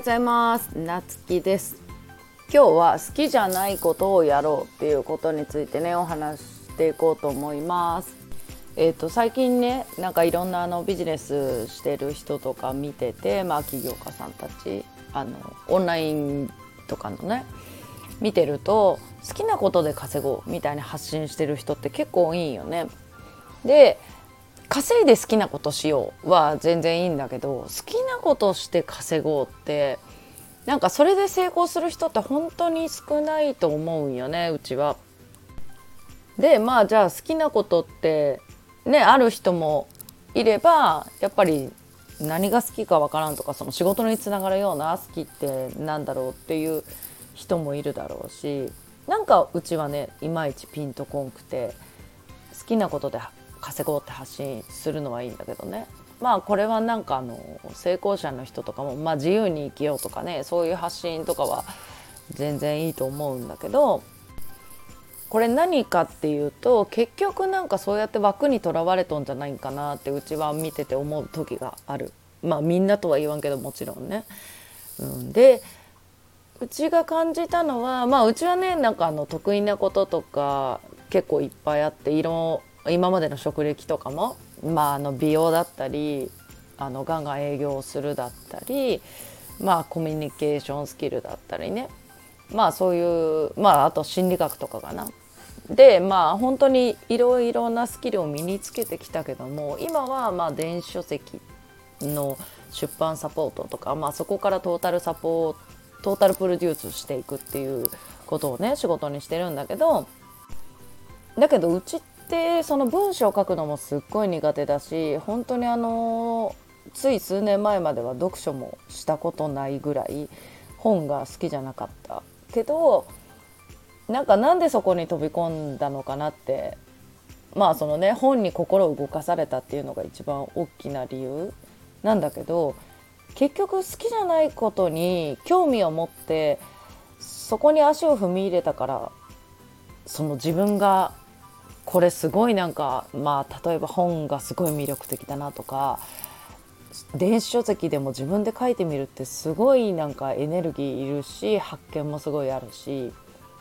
ようございます。なつきです。今日は好きじゃないことをやろうっていうことについてねお話していこうと思います。えーと、最近ねなんかいろんなあのビジネスしてる人とか見てて、まあ、起業家さんたちあのオンラインとかのね見てると好きなことで稼ごうみたいに発信してる人って結構多いよね。で稼いで好きなことしようは全然いいんだけど好きなことして稼ごうってなんかそれで成功する人って本当に少ないと思うんよねうちは。でまあじゃあ好きなことってねある人もいればやっぱり何が好きかわからんとかその仕事につながるような好きってなんだろうっていう人もいるだろうしなんかうちはねいまいちピンとこんくて好きなことで稼ごうって発信するのはいいんだけどねまあこれはなんかあの成功者の人とかも、まあ、自由に生きようとかねそういう発信とかは全然いいと思うんだけどこれ何かっていうと結局なんかそうやって枠にとらわれとんじゃないんかなってうちは見てて思う時があるまあみんなとは言わんけどもちろんね。うん、でうちが感じたのはまあうちはねなんかあの得意なこととか結構いっぱいあって色今までの職歴とかも、まあ、あの美容だったりあのガンガン営業するだったり、まあ、コミュニケーションスキルだったりねまあそういうまああと心理学とかかな。でまあ本当にいろいろなスキルを身につけてきたけども今はまあ電子書籍の出版サポートとか、まあ、そこからトータルサポートータルプロデュースしていくっていうことをね仕事にしてるんだけどだけどうちっってその文章を書くのもすっごい苦手だし本当にあのつい数年前までは読書もしたことないぐらい本が好きじゃなかった。けどなんかなんでそこに飛び込んだのかなってまあそのね本に心を動かされたっていうのが一番大きな理由なんだけど結局好きじゃないことに興味を持ってそこに足を踏み入れたからその自分がこれすごいなんかまあ例えば本がすごい魅力的だなとか電子書籍でも自分で書いてみるってすごいなんかエネルギーいるし発見もすごいあるし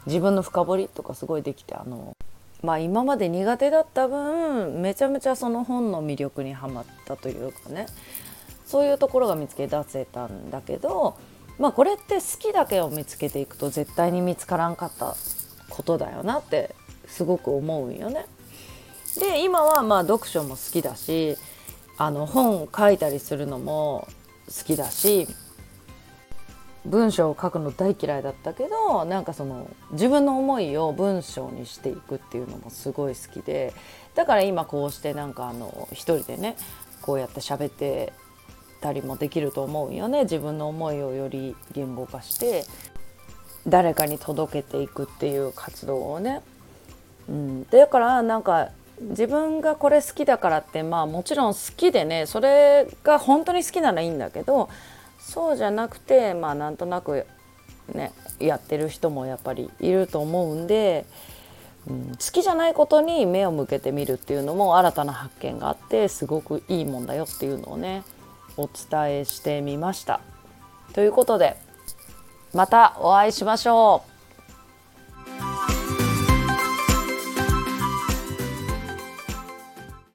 自分の深掘りとかすごいできてあのまあ今まで苦手だった分めちゃめちゃその本の魅力にはまったというかねそういうところが見つけ出せたんだけどまあこれって好きだけを見つけていくと絶対に見つからんかったことだよなってすごく思うんよね。で今はまあ読書も好きだしあの本書いたりするのも好きだし文章を書くの大嫌いだったけどなんかその自分の思いを文章にしていくっていうのもすごい好きでだから今こうしてなんかあの一人でねこうやって喋ってたりもできると思うよね自分の思いをより言語化して誰かに届けていくっていう活動をねうん、だからなんか自分がこれ好きだからってまあもちろん好きでねそれが本当に好きならいいんだけどそうじゃなくてまあなんとなくねやってる人もやっぱりいると思うんで、うん、好きじゃないことに目を向けてみるっていうのも新たな発見があってすごくいいもんだよっていうのをねお伝えしてみました。ということでまたお会いしましょう。